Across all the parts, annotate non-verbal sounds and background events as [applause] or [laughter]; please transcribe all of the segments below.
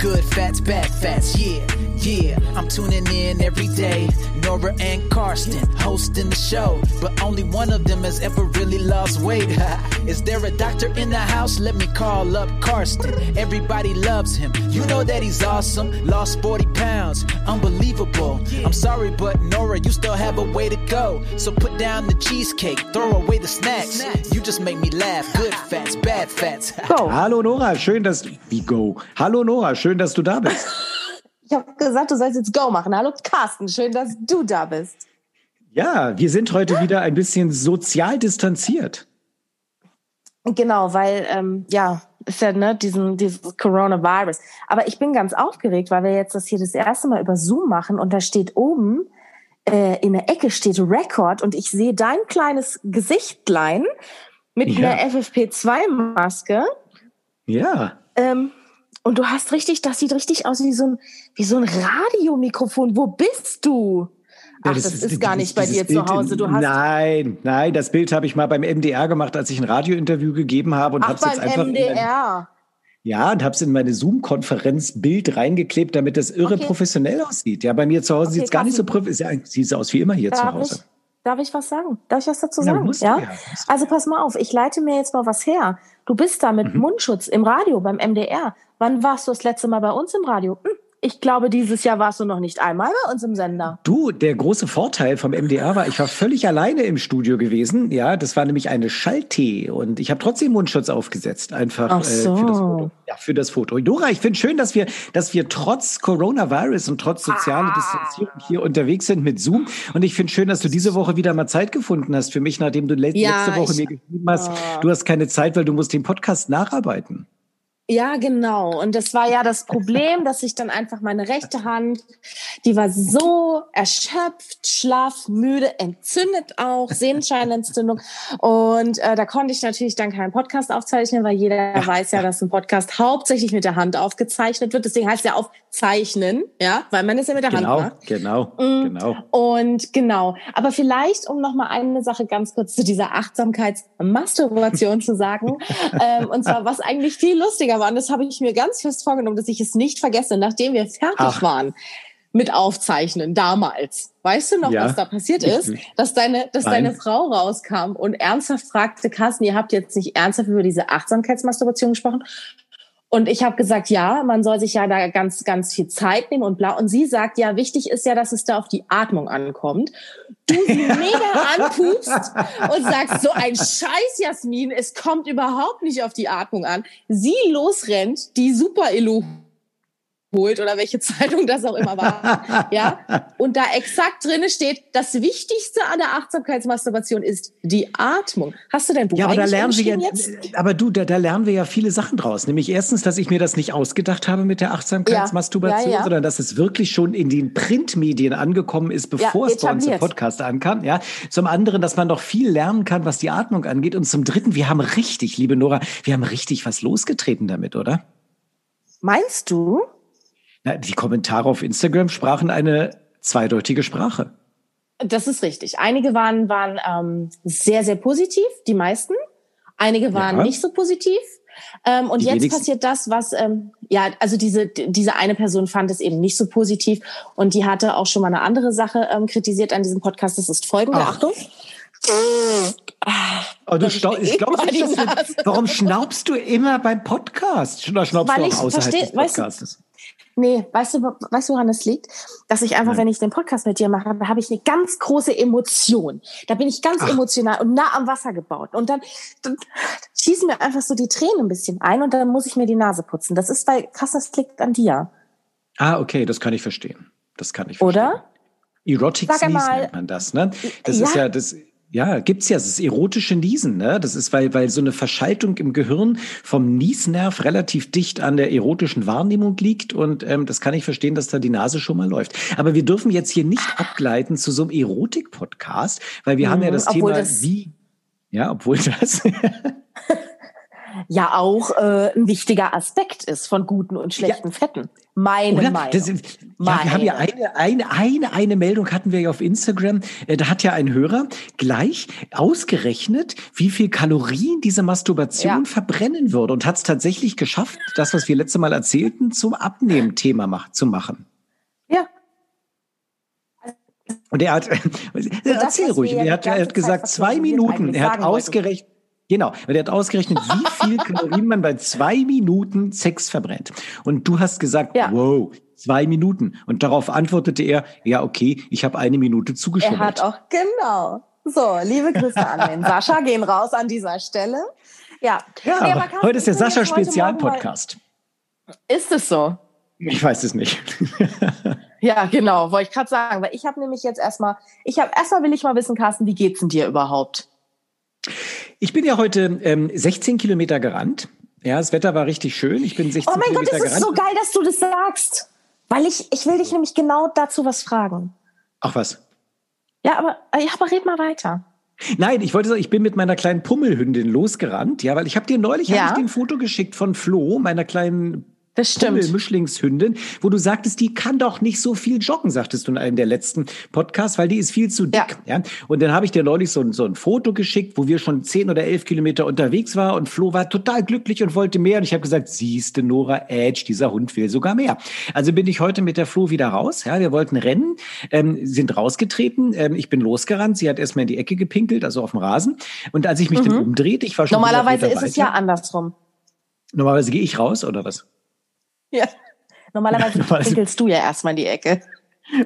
Good fats, bad fats, yeah, yeah. I'm tuning in every day. Nora and Karsten hosting the show, but only one of them has ever really lost weight. [laughs] Is there a doctor in the house? Let me call up Karsten. Everybody loves him. You know that he's awesome. Lost 40 pounds, unbelievable. I'm sorry, but Nora, you still have a way to go. So put down the cheesecake, throw away the snacks. You just make me laugh. Good fats, bad fats. [laughs] Go. Hallo Nora, schön, dass du. Wie go? Hallo Nora, schön, dass du da bist. [laughs] Ich habe gesagt, du sollst jetzt Go machen. Hallo Carsten, schön, dass du da bist. Ja, wir sind heute wieder ein bisschen sozial distanziert. Genau, weil ähm, ja, ist ja ne, diesen, dieses Coronavirus. Aber ich bin ganz aufgeregt, weil wir jetzt das hier das erste Mal über Zoom machen und da steht oben äh, in der Ecke steht Record und ich sehe dein kleines Gesichtlein mit Ja. einer FFP2-Maske. Ja. Ähm, und du hast richtig, das sieht richtig aus wie so ein, wie so ein Radiomikrofon. Wo bist du? Ach, Ja, das, ist, gar nicht bei dir zu Bild Hause. Du hast nein, nein, das Bild habe ich mal beim MDR gemacht, als ich ein Radiointerview gegeben habe und habe es jetzt beim einfach MDR. ja und habe es in meine Zoom-Konferenz Bild reingeklebt, damit das irre Okay. professionell aussieht. Ja, bei mir zu Hause Okay, sieht es gar nicht so professionell. Ja, sieht aus wie immer hier zu Hause. ich, darf ich was sagen? Darf ich was dazu Na, sagen? du ja? ja, Also pass mal auf, ich leite mir jetzt mal was her. Du bist da mit Mhm. Mundschutz im Radio beim MDR. Wann warst du das letzte Mal bei uns im Radio? Hm, ich glaube, dieses Jahr warst du noch nicht einmal bei uns im Sender. Du, der große Vorteil vom MDR war, ich war völlig alleine im Studio gewesen. Ja, das war nämlich eine Schalltee und ich habe trotzdem Mundschutz aufgesetzt, einfach Ach äh, für das so. Foto. Ja, für das Foto. Dora, ich finde schön, dass wir, dass wir trotz Coronavirus und trotz sozialer Ah. Distanzierung hier unterwegs sind mit Zoom. Und ich finde schön, dass du diese Woche wieder mal Zeit gefunden hast für mich, nachdem du le Ja, letzte Woche ich- mir geschrieben hast, Oh. du hast keine Zeit, weil du musst den Podcast nacharbeiten. Ja, genau. Und das war ja das Problem, [laughs] dass ich dann einfach meine rechte Hand, die war so erschöpft, schlafmüde, entzündet auch, Sehenscheinentzündung. Und äh, da konnte ich natürlich dann keinen Podcast aufzeichnen, weil jeder weiß ja, dass ein Podcast hauptsächlich mit der Hand aufgezeichnet wird. Deswegen heißt es ja aufzeichnen, ja, weil man es ja mit der Genau, Hand macht. genau, Mm. genau. Und genau, aber vielleicht, um noch mal eine Sache ganz kurz zu dieser Achtsamkeitsmasturbation zu sagen, [laughs] ähm, und zwar was eigentlich viel lustiger war, und das habe ich mir ganz fest vorgenommen, dass ich es nicht vergesse, nachdem wir fertig Ach. waren mit Aufzeichnen damals. Weißt du noch, Ja. was da passiert ist? nicht. Dass deine, dass Nein. deine Frau rauskam und ernsthaft fragte, Carsten, ihr habt jetzt nicht ernsthaft über diese Achtsamkeitsmasturbation gesprochen? Und ich habe gesagt, ja, man soll sich ja da ganz, ganz viel Zeit nehmen und bla. Und sie sagt, ja, wichtig ist ja, dass es da auf die Atmung ankommt. Du sie [laughs] mega anpupst und sagst, so ein Scheiß, Jasmin, es kommt überhaupt nicht auf die Atmung an. Sie losrennt, die Super-Elu holt oder welche [laughs] Zeitung das auch immer war, ja, und da exakt drinne steht, das Wichtigste an der Achtsamkeitsmasturbation ist die Atmung. Hast du dein Buch Ja, aber da lernen wir ja, jetzt? aber du, da, da lernen wir ja viele Sachen draus. Nämlich erstens, dass ich mir das nicht ausgedacht habe mit der Achtsamkeitsmasturbation, Ja, ja. sondern dass es wirklich schon in den Printmedien angekommen ist, bevor es bei uns im. Podcast ankam. Ja. Zum anderen, dass man noch viel lernen kann, was die Atmung angeht. Und zum dritten, wir haben richtig, liebe Nora, wir haben richtig was losgetreten damit, oder? Meinst du? Na, die Kommentare auf Instagram sprachen eine zweideutige Sprache. Das ist richtig. Einige waren, waren ähm, sehr, sehr positiv, die meisten. Einige waren Ja. nicht so positiv. Ähm, und Die jetzt wenigsten. passiert das, was, ähm, ja, also diese, diese eine Person fand es eben nicht so positiv und die hatte auch schon mal eine andere Sache ähm, kritisiert an diesem Podcast. Das ist folgende, Ach. Achtung. Oh, du ich glaube nicht, dass du, warum schnaubst du immer beim Podcast? Oder schnaubst Weil du ich auch außerhalb versteh- des weißt du- Podcastes? Nee, weißt du, weißt du, woran es liegt? Dass ich einfach, Nein. wenn ich den Podcast mit dir mache, da habe ich eine ganz große Emotion. Da bin ich ganz Ach. emotional und nah am Wasser gebaut. Und dann, dann schießen mir einfach so die Tränen ein bisschen ein und dann muss ich mir die Nase putzen. Das ist, weil krass, das liegt an dir. Ah, okay, das kann ich verstehen. Das kann ich verstehen. Oder? Erotic Sneeze nennt man das, ne? Das Ja. ist ja das. Ja, gibt's ja, das ist erotische Niesen, ne? Das ist, weil, weil so eine Verschaltung im Gehirn vom Niesnerv relativ dicht an der erotischen Wahrnehmung liegt und ähm, das kann ich verstehen, dass da die Nase schon mal läuft. Aber wir dürfen jetzt hier nicht abgleiten zu so einem Erotik-Podcast, weil wir haben ja Mhm, das Thema das- wie, ja, obwohl das, [laughs] ja auch äh, ein wichtiger Aspekt ist von guten und schlechten ja. Fetten. Meine Oder? Meinung. Das ist, ja, Meine. wir haben ja eine, eine, eine, eine Meldung hatten wir ja auf Instagram. Äh, da hat ja ein Hörer gleich ausgerechnet, wie viel Kalorien diese Masturbation ja. verbrennen würde und hat es tatsächlich geschafft, das, was wir letzte Mal erzählten, zum Abnehmen-Thema mach, zu machen. Ja. Und er hat, [laughs] erzähl ruhig, er hat, er hat gesagt, zwei Minuten, er hat ausgerechnet, Genau, weil der hat ausgerechnet, wie [laughs] viel Kalorien man bei zwei Minuten Sex verbrennt. Und du hast gesagt, ja. wow, zwei Minuten. Und darauf antwortete er, ja, okay, ich habe eine Minute zugeschoben. Er hat auch, genau. So, liebe Grüße an den Sascha, gehen raus an dieser Stelle. Ja, ja nee, heute ist der Sascha Spezialpodcast. Ist es so? Ich weiß es nicht. [laughs] ja, genau, wollte ich gerade sagen, weil ich habe nämlich jetzt erstmal, ich habe erstmal will ich mal wissen, Carsten, wie geht's denn dir überhaupt? Ich bin ja heute ähm, 16 Kilometer gerannt. Ja, das Wetter war richtig schön. Ich bin 16 Kilometer gerannt. Oh mein Gott, das ist so geil, dass du das sagst. Weil ich, ich will dich nämlich genau dazu was fragen. Ach was? Ja, aber, ja, aber red mal weiter. Nein, ich wollte sagen, ich bin mit meiner kleinen Pummelhündin losgerannt, ja, weil ich habe dir neulich ja. hab ich dir ein Foto geschickt von Flo, meiner kleinen das stimmt. Mischlingshündin, wo du sagtest, die kann doch nicht so viel joggen, sagtest du in einem der letzten Podcasts, weil die ist viel zu dick. Ja. ja? Und dann habe ich dir neulich so, so ein Foto geschickt, wo wir schon zehn oder elf Kilometer unterwegs waren und Flo war total glücklich und wollte mehr. Und ich habe gesagt, siehste Nora Edge, dieser Hund will sogar mehr. Also bin ich heute mit der Flo wieder raus. Ja, wir wollten rennen, ähm, sind rausgetreten. Ähm, ich bin losgerannt. Sie hat erstmal in die Ecke gepinkelt, also auf dem Rasen. Und als ich mich mhm. dann umdrehte, ich war schon Normalerweise ist es ja andersrum. Normalerweise gehe ich raus, oder was? Ja. [laughs] Normalerweise pinkelst du ja erstmal in die Ecke.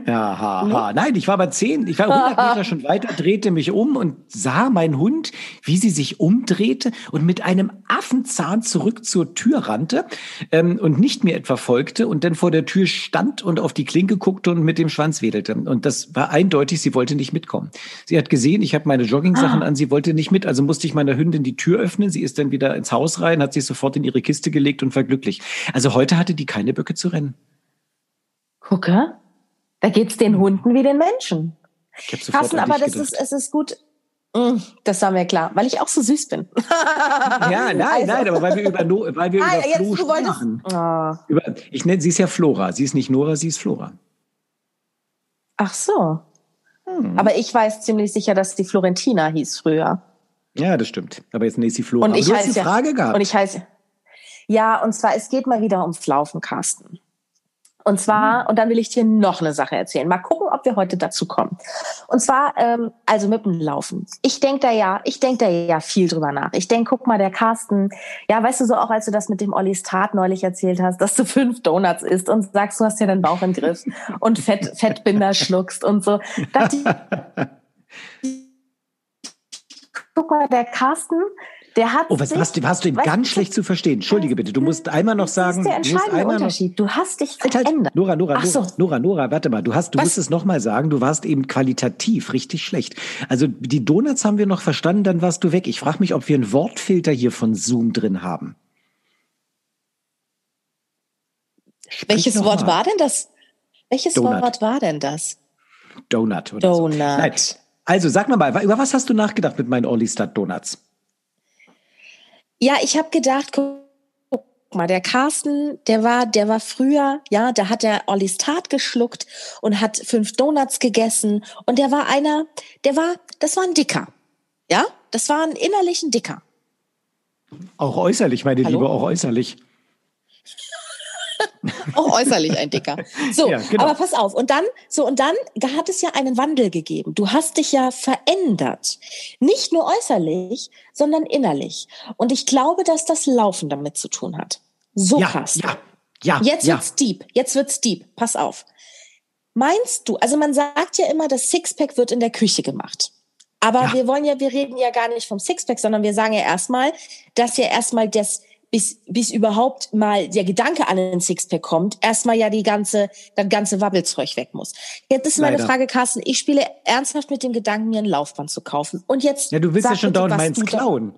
Ja, ha, ha. Nein, ich war bei zehn, ich war 100 Meter [laughs] schon weiter, drehte mich um und sah mein Hund, wie sie sich umdrehte und mit einem Affenzahn zurück zur Tür rannte ähm, und nicht mir etwa folgte und dann vor der Tür stand und auf die Klinke guckte und mit dem Schwanz wedelte. Und das war eindeutig, sie wollte nicht mitkommen. Sie hat gesehen, ich habe meine Joggingsachen ah. an, sie wollte nicht mit, also musste ich meiner Hündin die Tür öffnen. Sie ist dann wieder ins Haus rein, hat sich sofort in ihre Kiste gelegt und war glücklich. Also heute hatte die keine Böcke zu rennen. Gucke. Da geht's den Hunden wie den Menschen. Carsten, aber das ist, es ist gut. Mm, das war mir klar, weil ich auch so süß bin. [laughs] ja, nein, also. nein, aber weil wir über, no, weil wir ah, über Flo sprachen. Oh. Über, ich nenne, sie ist ja Flora. Sie ist nicht Nora, sie ist Flora. Ach so. Hm. Aber ich weiß ziemlich sicher, dass die Florentina hieß früher. Ja, das stimmt. Aber jetzt ist sie Flora. Und ich du heiße hast eine Frage ja, gehabt. Und ich heiße, ja, und zwar, es geht mal wieder ums Laufen, Carsten. Und zwar, mhm. und dann will ich dir noch eine Sache erzählen. Mal gucken, ob wir heute dazu kommen. Und zwar, ähm, also mit dem Laufen. Ich denk da ja, ich denk da ja viel drüber nach. Ich denk, guck mal, der Carsten, ja, weißt du so auch, als du das mit dem Olli Start neulich erzählt hast, dass du fünf Donuts isst und sagst, du hast ja deinen Bauch im Griff und Fett, [laughs] Fettbinder schluckst und so. Dachte ich, [laughs] guck mal, der Carsten, der hat oh, was hast du, hast du ihn ganz schlecht zu verstehen? Entschuldige bitte, du musst einmal noch sagen. Das ist der entscheidende Unterschied. Noch, du hast dich verändert. Halt, Nora, Nora, Nora, so. Nora, Nora, warte mal. Du hast, du was? musst es noch mal sagen. Du warst eben qualitativ richtig schlecht. Also die Donuts haben wir noch verstanden, dann warst du weg. Ich frage mich, ob wir einen Wortfilter hier von Zoom drin haben. Sprich Welches Wort mal. war denn das? Welches Donut. Wort war denn das? Donut. Oder Donut. So. Nein. Also sag mal mal, über was hast du nachgedacht mit meinen Orly Stud Donuts? Ja, ich habe gedacht, guck mal, der Carsten, der war, der war früher, ja, da hat er Ollis Tat geschluckt und hat fünf Donuts gegessen und der war einer, der war, das war ein Dicker, ja, das war ein innerlichen Dicker. Auch äußerlich, meine Hallo? Liebe, auch äußerlich. [laughs] auch äußerlich ein Dicker. So, ja, genau. aber pass auf. Und dann, so, und dann hat es ja einen Wandel gegeben. Du hast dich ja verändert. Nicht nur äußerlich, sondern innerlich. Und ich glaube, dass das Laufen damit zu tun hat. So ja, krass. Ja, ja. Jetzt ja. wird's deep. Jetzt wird's deep. Pass auf. Meinst du, also man sagt ja immer, das Sixpack wird in der Küche gemacht. Aber ja. wir wollen ja, wir reden ja gar nicht vom Sixpack, sondern wir sagen ja erstmal, dass ja erstmal das, bis, bis überhaupt mal der Gedanke an den Sixpack kommt, erstmal ja die ganze, das ganze Wabbelzeug weg muss. Jetzt ist meine Leider. Frage, Carsten, ich spiele ernsthaft mit dem Gedanken, mir ein Laufband zu kaufen. Und jetzt. Ja, du willst ja schon dauernd meins klauen.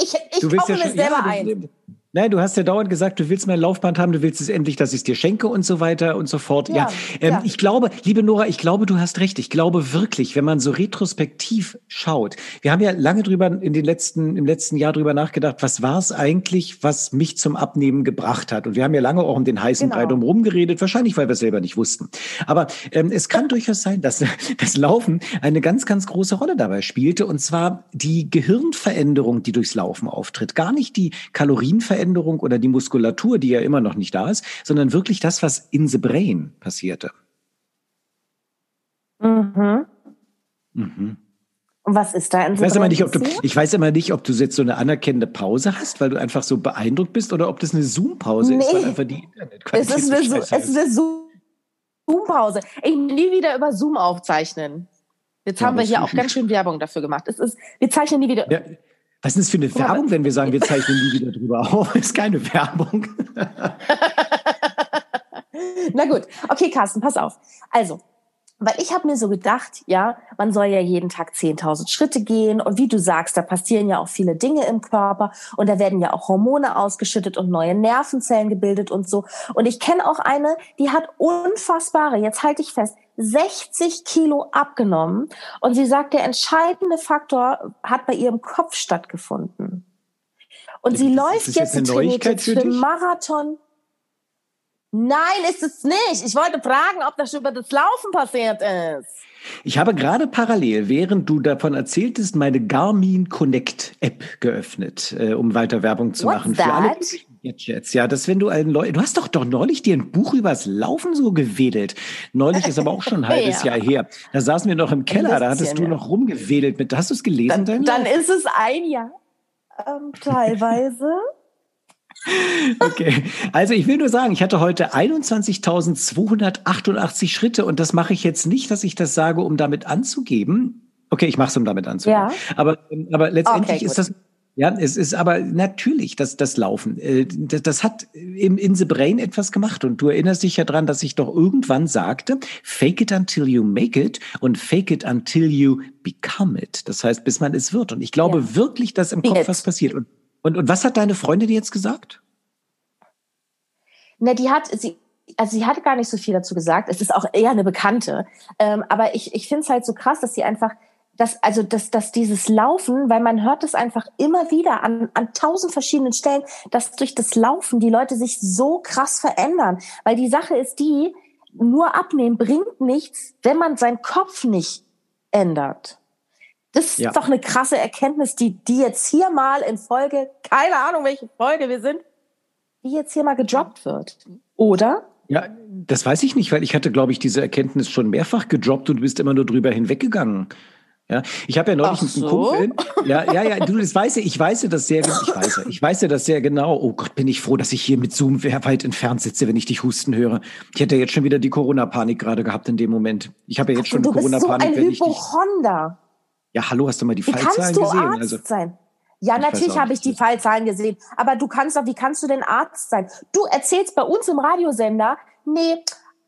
Ich, ich kaufe mir selber ja, ein. Nein, du hast ja dauernd gesagt, du willst mein Laufband haben, du willst es endlich, dass ich es dir schenke und so weiter und so fort. Ja, ja, ähm, ja, ich glaube, liebe Nora, ich glaube, du hast recht. Ich glaube wirklich, wenn man so retrospektiv schaut, wir haben ja lange drüber in den letzten, im letzten Jahr drüber nachgedacht, was war es eigentlich, was mich zum Abnehmen gebracht hat? Und wir haben ja lange auch um den heißen genau. Brei drum geredet, wahrscheinlich, weil wir es selber nicht wussten. Aber ähm, es kann durchaus sein, dass das Laufen eine ganz, ganz große Rolle dabei spielte. Und zwar die Gehirnveränderung, die durchs Laufen auftritt. Gar nicht die Kalorienveränderung, Veränderung oder die Muskulatur, die ja immer noch nicht da ist, sondern wirklich das, was in the brain passierte. Mhm. Mhm. Und was ist da in ich weiß, immer nicht, ob du, ich weiß immer nicht, ob du jetzt so eine anerkennende Pause hast, weil du einfach so beeindruckt bist, oder ob das eine Zoom-Pause nee. ist, weil einfach die Internetqualität es ist eine, so es ist eine Zoom-Pause. Ich nie wieder über Zoom aufzeichnen. Jetzt ja, haben wir hier auch ganz schön Werbung dafür gemacht. Es ist, wir zeichnen nie wieder. Ja, was ist das für eine Werbung, wenn wir sagen, wir [laughs] zeichnen nie wieder drüber auf? Ist keine Werbung. [laughs] Na gut, okay, Carsten, pass auf. Also, weil ich habe mir so gedacht, ja, man soll ja jeden Tag 10.000 Schritte gehen und wie du sagst, da passieren ja auch viele Dinge im Körper und da werden ja auch Hormone ausgeschüttet und neue Nervenzellen gebildet und so. Und ich kenne auch eine, die hat unfassbare, jetzt halte ich fest, 60 Kilo abgenommen und sie sagt, der entscheidende Faktor hat bei ihrem Kopf stattgefunden. Und sie läuft jetzt, sie trainiert jetzt für, für Marathon. Nein, ist es nicht. Ich wollte fragen, ob das über das Laufen passiert ist. Ich habe gerade parallel, während du davon erzähltest, meine Garmin Connect App geöffnet, äh, um weiter Werbung zu What's machen that? für alle Gadgets. Ja, dass wenn du einen Leuten, du hast doch doch neulich dir ein Buch übers Laufen so gewedelt. Neulich ist aber auch schon ein [laughs] halbes ja. Jahr her. Da saßen wir noch im Keller, da hattest du noch rumgewedelt mit. Hast du es gelesen? Dann, dann ist es ein Jahr. Ähm, teilweise. [laughs] [laughs] Okay, also ich will nur sagen, ich hatte heute 21.288 Schritte und das mache ich jetzt nicht, dass ich das sage, um damit anzugeben. Okay, ich mache es, um damit anzugeben. Ja. Aber, aber letztendlich okay, ist das ja, es ist aber natürlich das, das Laufen. Äh, das, das hat im in the brain etwas gemacht. Und du erinnerst dich ja dran, dass ich doch irgendwann sagte, fake it until you make it und fake it until you become it. Das heißt, bis man es wird. Und ich glaube ja. wirklich, dass im Kopf was passiert. Und und, und was hat deine Freundin jetzt gesagt? Na, die hat, sie, also sie hatte gar nicht so viel dazu gesagt. Es ist auch eher eine Bekannte. Ähm, aber ich, ich finde es halt so krass, dass sie einfach, dass, also, dass, dass dieses Laufen, weil man hört es einfach immer wieder an, an tausend verschiedenen Stellen, dass durch das Laufen die Leute sich so krass verändern. Weil die Sache ist die, nur abnehmen bringt nichts, wenn man seinen Kopf nicht ändert. Das ist ja. doch eine krasse Erkenntnis, die, die jetzt hier mal in Folge, keine Ahnung, welche Folge wir sind, die jetzt hier mal gedroppt wird. Oder? Ja, das weiß ich nicht, weil ich hatte, glaube ich, diese Erkenntnis schon mehrfach gedroppt und du bist immer nur drüber hinweggegangen. Ja, ich habe ja neulich Ach so? einen Kumpel. Ja, ja, ja, du, das weißt ja, ich weiß ja das sehr, ich weiß ja, ich weiß ja das sehr genau. Oh Gott, bin ich froh, dass ich hier mit Zoom weit entfernt sitze, wenn ich dich husten höre. Ich hätte jetzt schon wieder die Corona-Panik gerade gehabt in dem Moment. Ich habe ja jetzt schon Corona-Panik, so wenn ich dich. Ja, hallo, hast du mal die wie Fallzahlen gesehen? Arzt also, sein? Ja, ich natürlich habe ich die Fallzahlen gesehen. Aber du kannst doch, wie kannst du denn Arzt sein? Du erzählst bei uns im Radiosender, nee,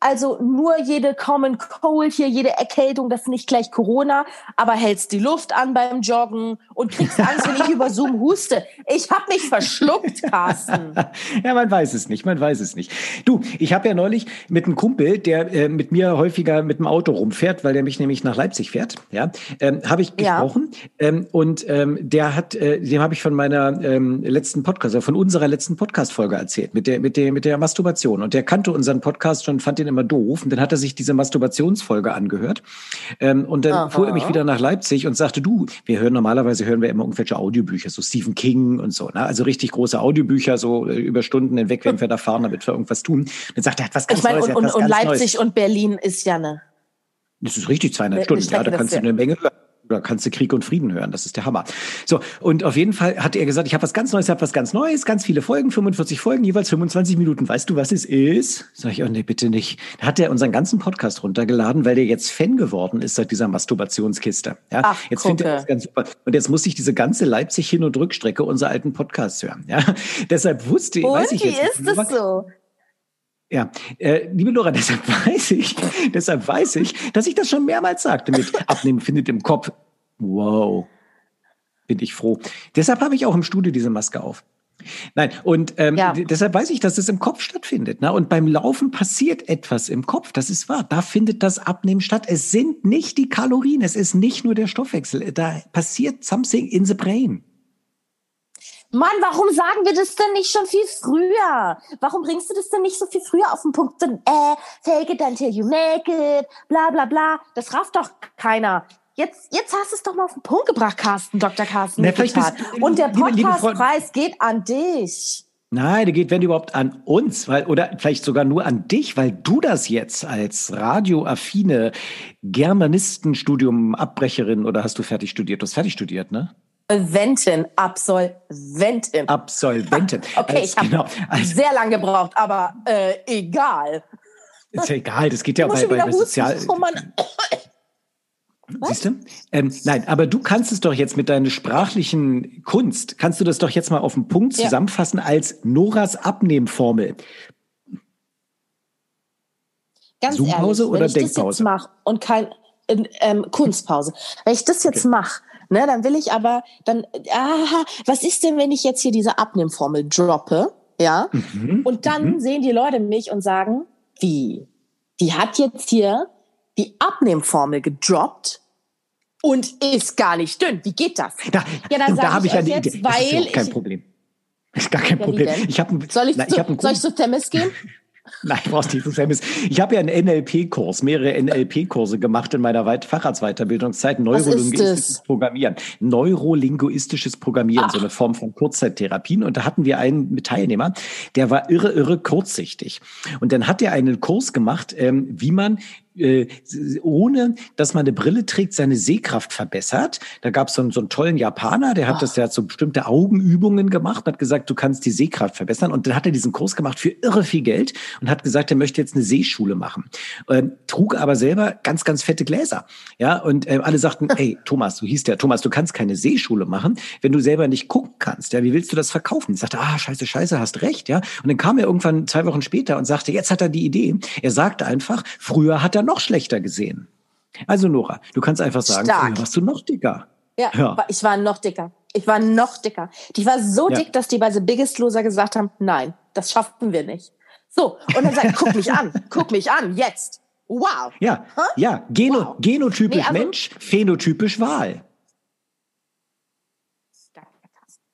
also nur jede Common Cold hier, jede Erkältung, das ist nicht gleich Corona, aber hältst die Luft an beim Joggen und kriegst Angst, wenn ich über Zoom huste. Ich habe mich verschluckt, Carsten. [laughs] ja, man weiß es nicht, man weiß es nicht. Du, ich habe ja neulich mit einem Kumpel, der äh, mit mir häufiger mit dem Auto rumfährt, weil der mich nämlich nach Leipzig fährt, ja, ähm, habe ich gesprochen ja. ähm, und ähm, der hat, äh, dem habe ich von meiner ähm, letzten Podcast, also von unserer letzten Podcast-Folge erzählt mit der mit der mit der Masturbation und der kannte unseren Podcast schon, fand den immer doof. Und dann hat er sich diese Masturbationsfolge angehört. Ähm, und dann Aha. fuhr er mich wieder nach Leipzig und sagte, du, wir hören normalerweise hören wir immer irgendwelche Audiobücher, so Stephen King und so, ne? Also richtig große Audiobücher, so äh, über Stunden hinweg, wenn wir da fahren, damit wir irgendwas tun. dann sagt er, hat was ganz ich mein, Neues. Und, und, und Leipzig Neues. und Berlin ist ja eine. Das ist richtig, 200 Stunden. Ja, da kannst du eine Menge hören oder kannst du Krieg und Frieden hören. Das ist der Hammer. So, und auf jeden Fall hat er gesagt, ich habe was ganz Neues, ich habe was ganz Neues, ganz viele Folgen, 45 Folgen, jeweils 25 Minuten. Weißt du, was es ist? Sag ich, oh nee, bitte nicht. Da hat er unseren ganzen Podcast runtergeladen, weil der jetzt Fan geworden ist seit dieser Masturbationskiste. Ja, Ach, jetzt findet er das ganz super. Und jetzt muss ich diese ganze Leipzig Hin- und Rückstrecke unserer alten Podcasts hören. Ja, [laughs] deshalb wusste ich, weiß ich jetzt. Wie ist das so? Ja, äh, liebe Laura, [laughs] deshalb weiß ich, deshalb weiß ich, dass ich das schon mehrmals sagte mit Abnehmen findet im Kopf. Wow, bin ich froh. Deshalb habe ich auch im Studio diese Maske auf. Nein, und ähm, ja. deshalb weiß ich, dass es im Kopf stattfindet. Ne? Und beim Laufen passiert etwas im Kopf, das ist wahr. Da findet das Abnehmen statt. Es sind nicht die Kalorien, es ist nicht nur der Stoffwechsel. Da passiert something in the brain. Mann, warum sagen wir das denn nicht schon viel früher? Warum bringst du das denn nicht so viel früher auf den Punkt? Denn, äh, fake it until you make it, bla bla bla. Das rafft doch keiner. Jetzt, jetzt hast du es doch mal auf den Punkt gebracht, Carsten, Dr. Carsten. Na, bist, Und der Podcastpreis geht an dich. Nein, der geht, wenn überhaupt, an uns, weil, oder vielleicht sogar nur an dich, weil du das jetzt als radioaffine Germanistenstudium-Abbrecherin oder hast du fertig studiert? Du hast fertig studiert, ne? Absolventin, Absolventin. Absolventin. [laughs] Okay, als, ich habe genau, sehr lange gebraucht, aber äh, egal. Ist ja egal, das geht ja bei, bei, bei Sozial. Oh Siehst du? Ähm, nein, aber du kannst es doch jetzt mit deiner sprachlichen Kunst, kannst du das doch jetzt mal auf den Punkt ja. zusammenfassen als Noras Abnehmformel. Ganz Zoompause ehrlich, oder wenn ich Denkpause? Das jetzt mache und kein ähm, Kunstpause. Wenn ich das jetzt okay. mache, ne, dann will ich aber dann, aha, was ist denn, wenn ich jetzt hier diese Abnehmformel droppe, ja? Mhm. Und dann mhm. sehen die Leute mich und sagen, wie? Die hat jetzt hier die Abnehmformel gedroppt und ist gar nicht dünn. Wie geht das? Da, ja, dann da habe ich eine jetzt, Idee. Weil das ist kein ich, Problem. Ist gar kein Problem. Ich hab, soll ich, na, zu, ich soll ich zu Themis gehen? [laughs] [laughs] Nein, brauchst nicht so Famous. Ich habe ja einen NLP-Kurs, mehrere NLP-Kurse gemacht in meiner Facharztweiterbildungszeit. Neurolinguistisches Programmieren. Neurolinguistisches Programmieren, Ach. so eine Form von Kurzzeittherapien. Und da hatten wir einen Teilnehmer, der war irre, irre kurzsichtig. Und dann hat er einen Kurs gemacht, ähm, wie man äh, ohne dass man eine Brille trägt, seine Sehkraft verbessert. Da gab es so, so einen tollen Japaner, der hat oh. das, der hat so bestimmte Augenübungen gemacht, hat gesagt, du kannst die Sehkraft verbessern. Und dann hat er diesen Kurs gemacht für irre viel Geld und hat gesagt, er möchte jetzt eine Sehschule machen. Ähm, trug aber selber ganz, ganz fette Gläser. Ja, und äh, alle sagten, [laughs] hey, Thomas, du hieß der, Thomas, du kannst keine Sehschule machen, wenn du selber nicht gucken kannst. Ja, wie willst du das verkaufen? Ich sagte, ah, scheiße, scheiße, hast recht. Ja, und dann kam er irgendwann zwei Wochen später und sagte, jetzt hat er die Idee. Er sagte einfach, früher hat er noch schlechter gesehen. Also Nora, du kannst einfach sagen, Stark. warst du noch dicker. Ja, ja, ich war noch dicker. Ich war noch dicker. Die war so ja. dick, dass die bei The Biggest Loser gesagt haben, nein, das schaffen wir nicht. So, und dann sagt, [laughs] guck mich an, guck mich an, jetzt. Wow. Ja, huh? ja, Geno, wow. genotypisch nee, also, Mensch, phänotypisch Wahl. Danke,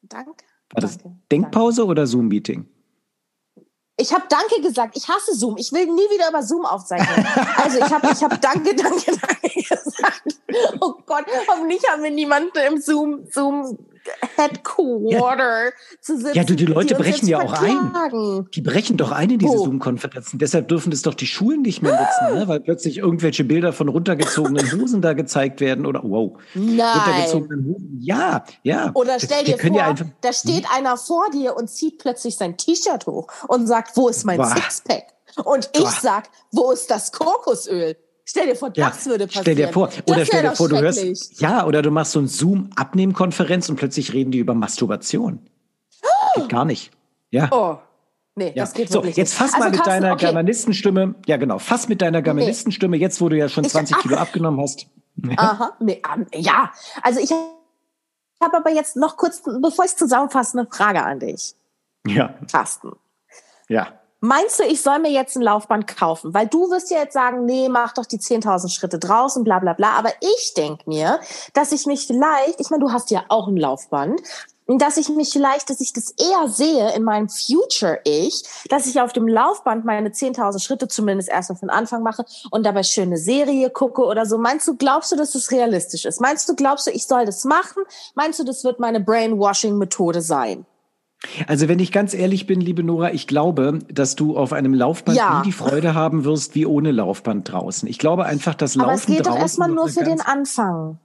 Danke. War das Denkpause danke. oder Zoom-Meeting? Ich habe Danke gesagt. Ich hasse Zoom. Ich will nie wieder über Zoom aufzeichnen. Also ich habe ich hab Danke, Danke, Danke gesagt. Oh Gott, hoffentlich haben wir niemanden im Zoom, Zoom Headquarter ja. zu sitzen. Ja, du, die Leute die brechen ja auch ein. Die brechen doch ein in diese oh. Zoom-Konferenzen. Deshalb dürfen das doch die Schulen nicht mehr nutzen, ne? weil plötzlich irgendwelche Bilder von runtergezogenen [laughs] Hosen da gezeigt werden oder wow. Nein. Runtergezogenen Hosen. Ja, ja. Oder stell dir vor, ja da steht hm? einer vor dir und zieht plötzlich sein T-Shirt hoch und sagt, wo ist mein Boah. Sixpack? Und ich Boah. sag, wo ist das Kokosöl? Stell dir vor, das ja, würde passieren. Stell dir vor, oder stell dir vor, du hörst, ja, oder du machst so ein Zoom-Abnehmkonferenz und plötzlich reden die über Masturbation. Oh. Geht gar nicht. Ja. Oh. Nee, ja. das geht so, jetzt fass also, mal mit Carsten, deiner okay. Germanistenstimme, ja genau, fass mit deiner Germanistenstimme, nee. jetzt wo du ja schon 20 ich, Kilo abgenommen hast. Aha, nee, um, ja. Also ich habe aber jetzt noch kurz, bevor ich zusammenfasse, eine Frage an dich. Ja. Carsten. Ja. Meinst du, ich soll mir jetzt ein Laufband kaufen? Weil du wirst ja jetzt sagen, nee, mach doch die 10.000 Schritte draußen, bla bla bla. Aber ich denk mir, dass ich mich vielleicht, ich meine, du hast ja auch ein Laufband, dass ich mich vielleicht, dass ich das eher sehe in meinem Future-Ich, dass ich auf dem Laufband meine 10.000 Schritte zumindest erstmal von Anfang mache und dabei schöne Serie gucke oder so. Meinst du, glaubst du, dass das realistisch ist? Meinst du, glaubst du, ich soll das machen? Meinst du, das wird meine Brainwashing-Methode sein? Also wenn ich ganz ehrlich bin, liebe Nora, ich glaube, dass du auf einem Laufband ja. nie die Freude haben wirst wie ohne Laufband draußen. Ich glaube einfach, dass Laufen draußen. Aber es geht doch erstmal nur für den Anfang.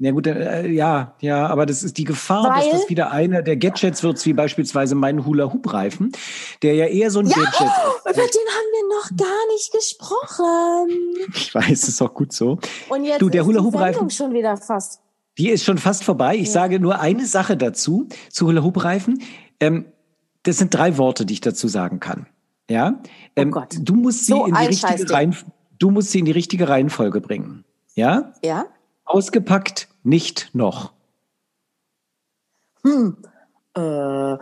Ja gut, äh, ja, ja, aber das ist die Gefahr, Weil, dass das wieder einer der Gadgets wird, wie beispielsweise mein Hula-Hoop-Reifen, der ja eher so ein ja, Gadget oh, ist. Über den haben wir noch gar nicht gesprochen. Ich weiß, ist auch gut so. Und jetzt du, der Hula-Hoop-Reifen schon wieder fast die ist schon fast vorbei. Ich ja. sage nur eine Sache dazu, zu Hula-Hoop-Reifen. Ähm, das sind drei Worte, die ich dazu sagen kann. Ja, oh ähm, oh du musst sie so in die richtige Reihen, du musst sie in die richtige Reihenfolge bringen. Ja? Ja. Ausgepackt, nicht noch. Hm. Äh, [laughs]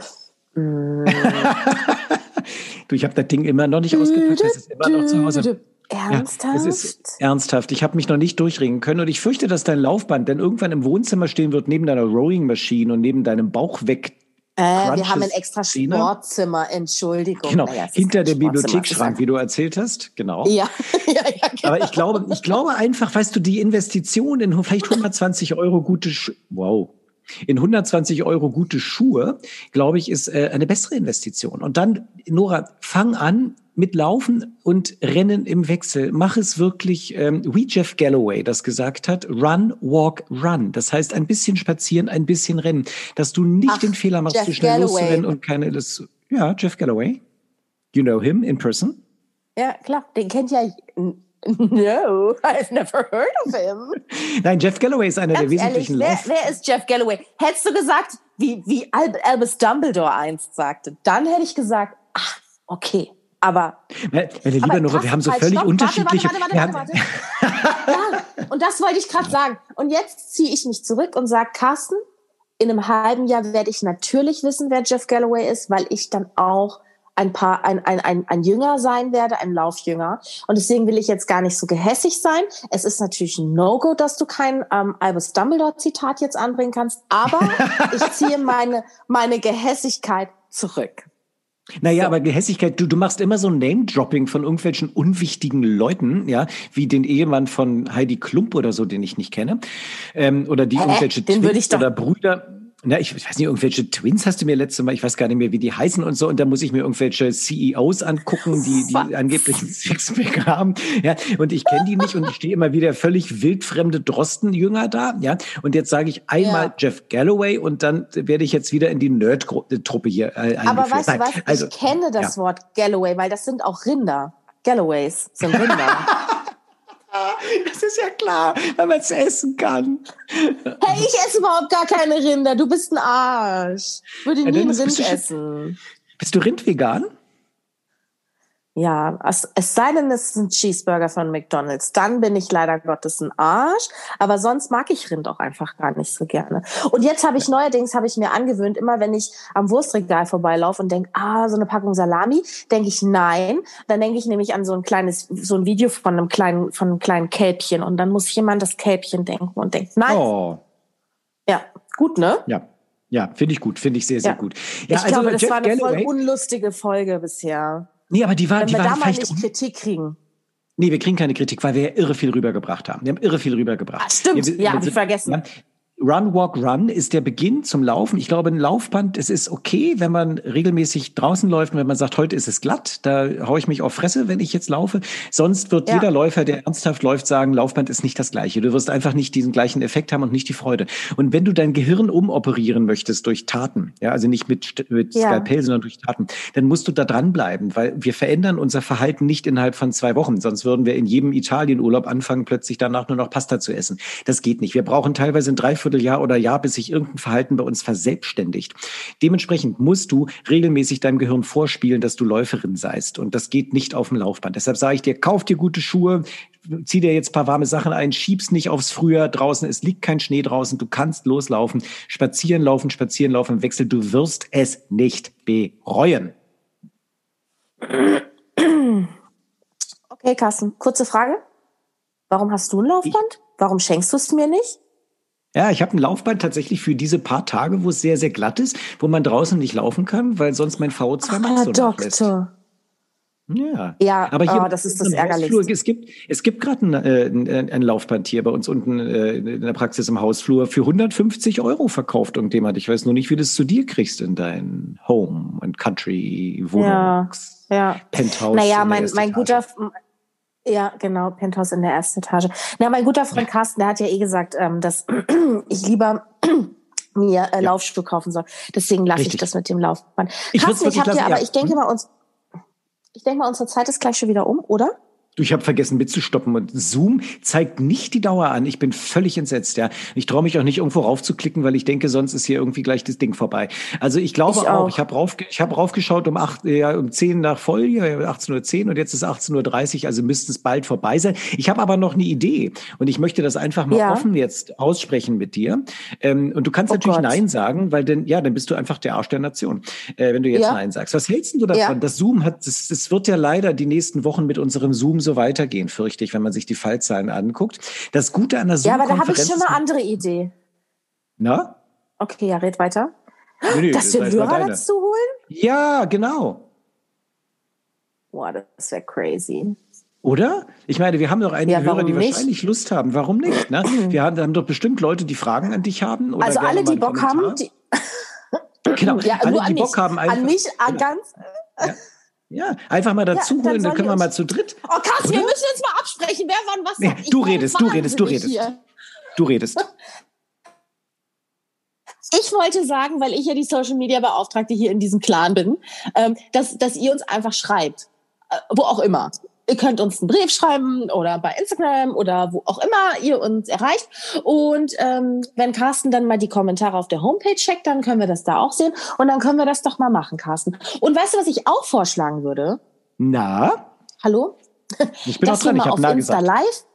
du, ich habe das Ding immer noch nicht ausgepackt. Das ist immer noch zu Hause. Ernsthaft? Ja, es ist ernsthaft. Ich habe mich noch nicht durchringen können und ich fürchte, dass dein Laufband dann irgendwann im Wohnzimmer stehen wird, neben deiner Rowing-Maschine und neben deinem Bauch weg. Äh, wir haben ein extra Sportzimmer, Entschuldigung. Genau, naja, hinter dem Bibliothekschrank, wie du erzählt hast. Genau. Ja, [laughs] ja, ja genau. Aber ich glaube, ich glaube einfach, weißt du, die Investition in vielleicht 120 Euro gute, Sch wow, in 120 Euro gute Schuhe, glaube ich, ist äh, eine bessere Investition. Und dann, Nora, fang an, mit Laufen und Rennen im Wechsel. Mach es wirklich, ähm, wie Jeff Galloway das gesagt hat, run, walk, run. Das heißt, ein bisschen spazieren, ein bisschen rennen. Dass du nicht Ach, den Fehler machst, Jeff zu schnell Galloway. loszurennen und keine, das, ja, Jeff Galloway. You know him in person? Ja, klar, den kennt ja. [laughs] No, I've never heard of him. [laughs] Nein, Jeff Galloway ist einer Ganz der ehrlich, wesentlichen wer, Lauf. wer ist Jeff Galloway? Hättest du gesagt, wie, wie Al Albus Dumbledore einst sagte, dann hätte ich gesagt, ach, okay. Aber Meine meine liebe Nora, wir haben so halt, völlig stopp, unterschiedliche. Warte, warte, warte. ja, [laughs] und das wollte ich gerade sagen. Und jetzt ziehe ich mich zurück und sage, Carsten, in einem halben Jahr werde ich natürlich wissen, wer Jeff Galloway ist, weil ich dann auch ein paar, ein, ein, ein, ein Jünger sein werde, ein Laufjünger. Und deswegen will ich jetzt gar nicht so gehässig sein. Es ist natürlich ein No-Go, dass du kein ähm, Albus Dumbledore-Zitat jetzt anbringen kannst, aber [laughs] ich ziehe meine, meine Gehässigkeit zurück. Naja, So. aber Gehässigkeit, du, du machst immer so ein Name-Dropping von irgendwelchen unwichtigen Leuten, ja, wie den Ehemann von Heidi Klump oder so, den ich nicht kenne. Ähm, oder die Hä? irgendwelche Twins oder Brüder. Na, ich weiß nicht, irgendwelche Twins hast du mir letzte Mal, ich weiß gar nicht mehr, wie die heißen und so, und da muss ich mir irgendwelche CEOs angucken, die, die angeblich ein Sixpack haben, ja, und ich kenne die nicht und ich stehe immer wieder völlig wildfremde Drostenjünger da, ja, und jetzt sage ich einmal Ja. Jeff Galloway und dann werde ich jetzt wieder in die Nerd-Truppe hier äh, Aber weißt du was? also, ich kenne das ja. Wort Galloway, weil das sind auch Rinder. Galloways sind Rinder. [laughs] Das ist ja klar, weil man es essen kann. hey, ich esse überhaupt gar keine Rinder. Du bist ein Arsch. Ich würde Ja, nie dann ein bist Rind du schon- essen. Bist du Rindvegan? Ja, es, es sei denn, es ist ein Cheeseburger von McDonald's. Dann bin ich leider Gottes ein Arsch. Aber sonst mag ich Rind auch einfach gar nicht so gerne. Und jetzt habe ich neuerdings, habe ich mir angewöhnt, immer wenn ich am Wurstregal vorbeilaufe und denke, ah, so eine Packung Salami, denke ich nein. Dann denke ich nämlich an so ein kleines, so ein Video von einem kleinen, von einem kleinen Kälbchen. Und dann muss an das Kälbchen denken und denkt, nein, Oh, ja, gut, ne? ja. Ja, finde ich gut, finde ich sehr, sehr Ja. gut. Ja, ich glaube, das Jeff war eine Galloway, voll unlustige Folge bisher. Nee, aber die war, Wenn die wir war da mal nicht Kritik kriegen. nee, wir kriegen keine Kritik, weil wir ja irre viel rübergebracht haben. Wir haben irre viel rübergebracht. Ah, stimmt. Wir- wir- Ja, wir hab ich vergessen. Run, Walk, Run ist der Beginn zum Laufen. Ich glaube, ein Laufband, es ist okay, wenn man regelmäßig draußen läuft und wenn man sagt, heute ist es glatt, da haue ich mich auf Fresse, wenn ich jetzt laufe. Sonst wird Ja. jeder Läufer, der ernsthaft läuft, sagen, Laufband ist nicht das Gleiche. Du wirst einfach nicht diesen gleichen Effekt haben und nicht die Freude. Und wenn du dein Gehirn umoperieren möchtest durch Taten, ja, also nicht mit, mit Ja. Skalpell, sondern durch Taten, dann musst du da dranbleiben, weil wir verändern unser Verhalten nicht innerhalb von zwei Wochen. Sonst würden wir in jedem Italienurlaub anfangen, plötzlich danach nur noch Pasta zu essen. Das geht nicht. Wir brauchen teilweise ein Dreivierteljahr oder Jahr, bis sich irgendein Verhalten bei uns verselbstständigt. Dementsprechend musst du regelmäßig deinem Gehirn vorspielen, dass du Läuferin seist. Und das geht nicht auf dem Laufband. Deshalb sage ich dir, kauf dir gute Schuhe, zieh dir jetzt ein paar warme Sachen ein, schieb's nicht aufs Frühjahr draußen. Es liegt kein Schnee draußen. Du kannst loslaufen, spazieren laufen, spazieren laufen im Wechsel. Du wirst es nicht bereuen. Okay, Carsten, kurze Frage. Warum hast du ein Laufband? Warum schenkst du es mir nicht? Ja, ich habe ein Laufband tatsächlich für diese paar Tage, wo es sehr, sehr glatt ist, wo man draußen nicht laufen kann, weil sonst mein VO2 Max Ah, so. Doktor. Ja. Ja, aber hier oh, das ist das Ärgerlichste. Hausflur, es gibt, es gibt gerade ein, äh, ein, ein Laufband hier bei uns unten äh, in der Praxis im Hausflur für 150 Euro verkauft irgendjemand. Ich weiß nur nicht, wie du es zu dir kriegst in dein Home and Country Wohnung. Ja, ja. Penthouse. Naja, mein, mein guter. Ja, genau, Penthouse in der ersten Etage. Na, mein guter Freund Carsten, der hat ja eh gesagt, ähm, dass [clears throat] ich lieber [clears throat] mir äh, Laufschuhe kaufen soll. Deswegen lasse ich das mit dem Laufband. Ich Carsten, ich habe dir, aber ja. ich denke Hm? mal, uns, ich denke mal, unsere Zeit ist gleich schon wieder um, oder? Du, ich habe vergessen mitzustoppen und Zoom zeigt nicht die Dauer an. Ich bin völlig entsetzt, ja. Ich traue mich auch nicht irgendwo raufzuklicken, weil ich denke, sonst ist hier irgendwie gleich das Ding vorbei. Also ich glaube ich auch. auch, ich habe rauf, ich hab raufgeschaut um acht, ja, um zehn nach voll, ja, 18.10 Uhr und jetzt ist 18.30 Uhr, also müsste es bald vorbei sein. Ich habe aber noch eine Idee und ich möchte das einfach mal ja. offen jetzt aussprechen mit dir. Ähm, und du kannst oh natürlich Gott. Nein sagen, weil dann, ja, dann bist du einfach der Arsch der Nation, äh, wenn du jetzt ja. Nein sagst. Was hältst du davon? Das Zoom hat, das, das wird ja leider die nächsten Wochen mit unserem Zoom so weitergehen, fürchte ich, wenn man sich die Fallzahlen anguckt. Das Gute an der Zoom Ja, aber da habe ich schon eine andere Idee. Na? Okay, ja, red weiter. Nee, nee, Dass wir Hörer dazu holen? Ja, genau. Boah, das wäre crazy. Oder? Ich meine, wir haben doch einige ja, Hörer, die nicht? wahrscheinlich Lust haben. Warum nicht? Ne? [clears throat] Wir haben, haben, doch bestimmt Leute, die Fragen an dich haben. Also alle, die Bock haben. Die genau, [laughs] ja, alle, die Bock haben. Einfach, an mich genau. ganz. Ja. Ja, einfach mal dazu ja, holen, dann, können wir mal zu dritt. Oh, Carsten, wir müssen jetzt mal absprechen, wer wann was sagt. Nee, du redest, du redest, du redest. Hier. Du redest. [laughs] Ich wollte sagen, weil ich ja die Social Media Beauftragte hier in diesem Clan bin, ähm, dass, dass ihr uns einfach schreibt. Äh, wo auch immer ihr könnt uns einen Brief schreiben oder bei Instagram oder wo auch immer ihr uns erreicht. Und ähm, wenn Carsten dann mal die Kommentare auf der Homepage checkt, dann können wir das da auch sehen. Und dann können wir das doch mal machen, Carsten. Und weißt du, was ich auch vorschlagen würde? Na? Hallo? Ich bin auch dran, ich habe Insta gesagt. Live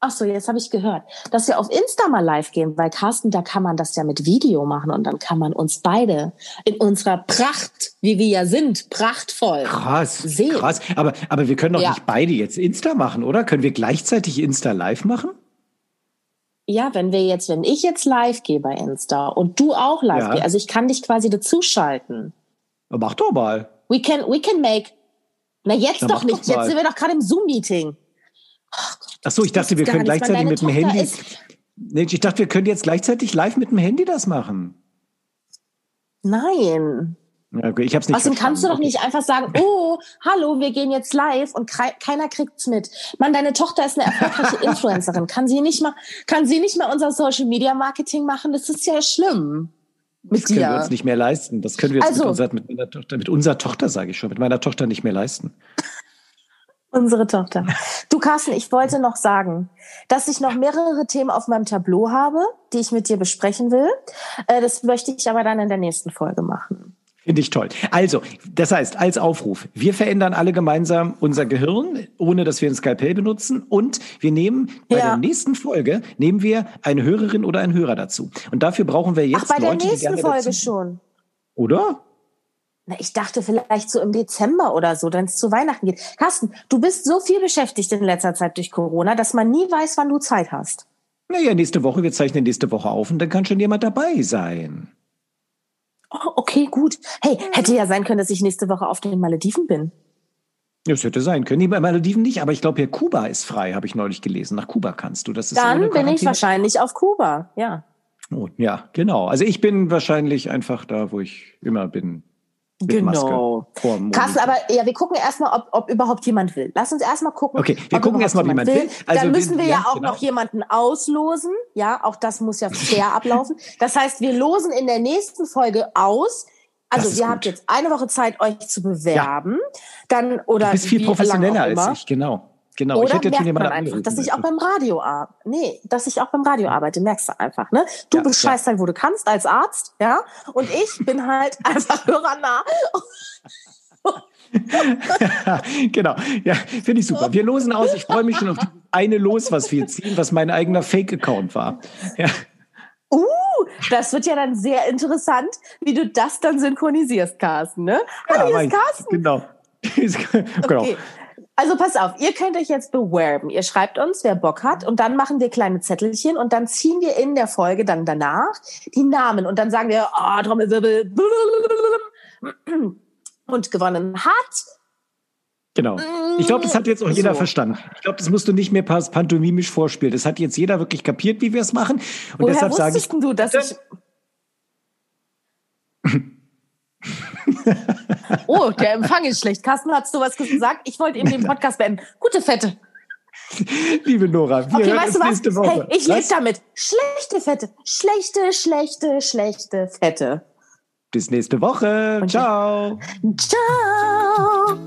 Ach so, jetzt habe ich gehört, dass wir auf Insta mal live gehen, weil Carsten, da kann man das ja mit Video machen und dann kann man uns beide in unserer Pracht, wie wir ja sind, prachtvoll krass, sehen. Krass, aber aber wir können doch ja. nicht beide jetzt Insta machen, oder? Können wir gleichzeitig Insta live machen? Ja, wenn wir jetzt, wenn ich jetzt live gehe bei Insta und du auch live ja. gehst, also ich kann dich quasi dazuschalten. Mach doch mal. We can, we can make. Na jetzt doch nicht. Doch jetzt sind wir doch gerade im Zoom-Meeting. Ach so, ich dachte, wir können gleichzeitig mit dem Handy. Nee, ich dachte, wir können jetzt gleichzeitig live mit dem Handy das machen. Nein. Okay, ich hab's nicht Außerdem kannst du doch nicht einfach sagen, oh, hallo, wir gehen jetzt live und keiner kriegt's mit. Mann, deine Tochter ist eine erfolgreiche [laughs] Influencerin. Kann sie nicht mal, kann sie nicht mal unser Social Media Marketing machen? Das ist ja schlimm. Mit das können dir. wir uns nicht mehr leisten. Das können wir jetzt also, mit, unserer, mit, meiner Tochter, mit unserer Tochter, sage ich schon, mit meiner Tochter nicht mehr leisten. Unsere Tochter. Du, Carsten, ich wollte noch sagen, dass ich noch mehrere Themen auf meinem Tableau habe, die ich mit dir besprechen will. Äh, das möchte ich aber dann in der nächsten Folge machen. Finde ich toll. Also, das heißt, als Aufruf, wir verändern alle gemeinsam unser Gehirn, ohne dass wir ein Skalpell benutzen. Und wir nehmen bei ja. der nächsten Folge, nehmen wir eine Hörerin oder einen Hörer dazu. Und dafür brauchen wir jetzt Ach, bei Leute, der nächsten die Folge dazu, schon. Oder? Na, ich dachte vielleicht so im Dezember oder so, wenn es zu Weihnachten geht. Carsten, du bist so viel beschäftigt in letzter Zeit durch Corona, dass man nie weiß, wann du Zeit hast. Naja, nächste Woche, wir zeichnen nächste Woche auf und dann kann schon jemand dabei sein. Oh, okay, gut. Hey, hätte ja sein können, dass ich nächste Woche auf den Malediven bin. Das hätte sein können. Nee, bei Malediven nicht, aber ich glaube, hier Kuba ist frei, habe ich neulich gelesen. Nach Kuba kannst du. Das ist Dann bin ich wahrscheinlich auf Kuba, ja. Oh, ja, genau. Also ich bin wahrscheinlich einfach da, wo ich immer bin genau. Carsten, aber ja, wir gucken erstmal, ob, ob überhaupt jemand will. Lass uns erstmal gucken. Okay, wir gucken erstmal, ob jemand will. will. Also Dann müssen wir, wir ja auch genau. noch jemanden auslosen. Ja, auch das muss ja [laughs] fair ablaufen. Das heißt, wir losen in der nächsten Folge aus. Also ihr gut. habt jetzt eine Woche Zeit, euch zu bewerben. Ja. Dann oder du bist viel professioneller als ich, genau. Genau, Oder ich hätte jetzt merkt man einfach, dass ich auch beim Radio arbeite. Nee, dass ich auch beim Radio arbeite, merkst du einfach, ne? Du ja, bescheißt ja. halt, wo du kannst als Arzt, ja? Und ich bin halt [laughs] einfach hörernah. [laughs] genau, ja, finde ich super. Wir losen aus. Ich freue mich schon auf eine Los, was wir ziehen, was mein eigener Fake-Account war. Ja. Uh, das wird ja dann sehr interessant, wie du das dann synchronisierst, Carsten, ne? Hallo, ja, hier ist Carsten. Genau. [laughs] genau. Okay. Also pass auf, ihr könnt euch jetzt bewerben. Ihr schreibt uns, wer Bock hat, und dann machen wir kleine Zettelchen und dann ziehen wir in der Folge dann danach die Namen und dann sagen wir, oh, Trommelwirbel, [clears throat] und gewonnen hat. Genau. Ich glaube, das hat jetzt auch jeder so. verstanden. Ich glaube, das musst du nicht mehr pantomimisch vorspielen. Das hat jetzt jeder wirklich kapiert, wie wir es machen. Und Woher deshalb sage ich. du, dass ich [laughs] oh, der Empfang ist schlecht. Carsten, hast du was gesagt? Ich wollte eben den Podcast beenden. Gute Fette. Liebe Nora, wir okay, weißt uns nächste Woche. Hey, ich lebe damit. Schlechte Fette. Schlechte, schlechte, schlechte Fette. Bis nächste Woche. Ciao. Ciao.